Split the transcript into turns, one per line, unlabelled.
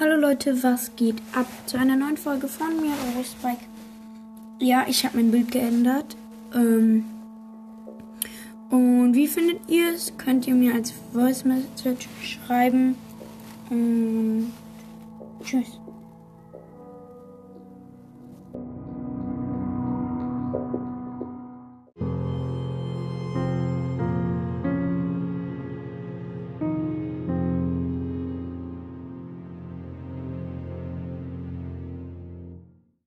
Hallo Leute, was geht ab? Zu einer neuen Folge von mir, Eurospike. Ja, ich habe mein Bild geändert. Ähm und wie findet ihr es? Könnt ihr mir als Voice Message schreiben. Und tschüss.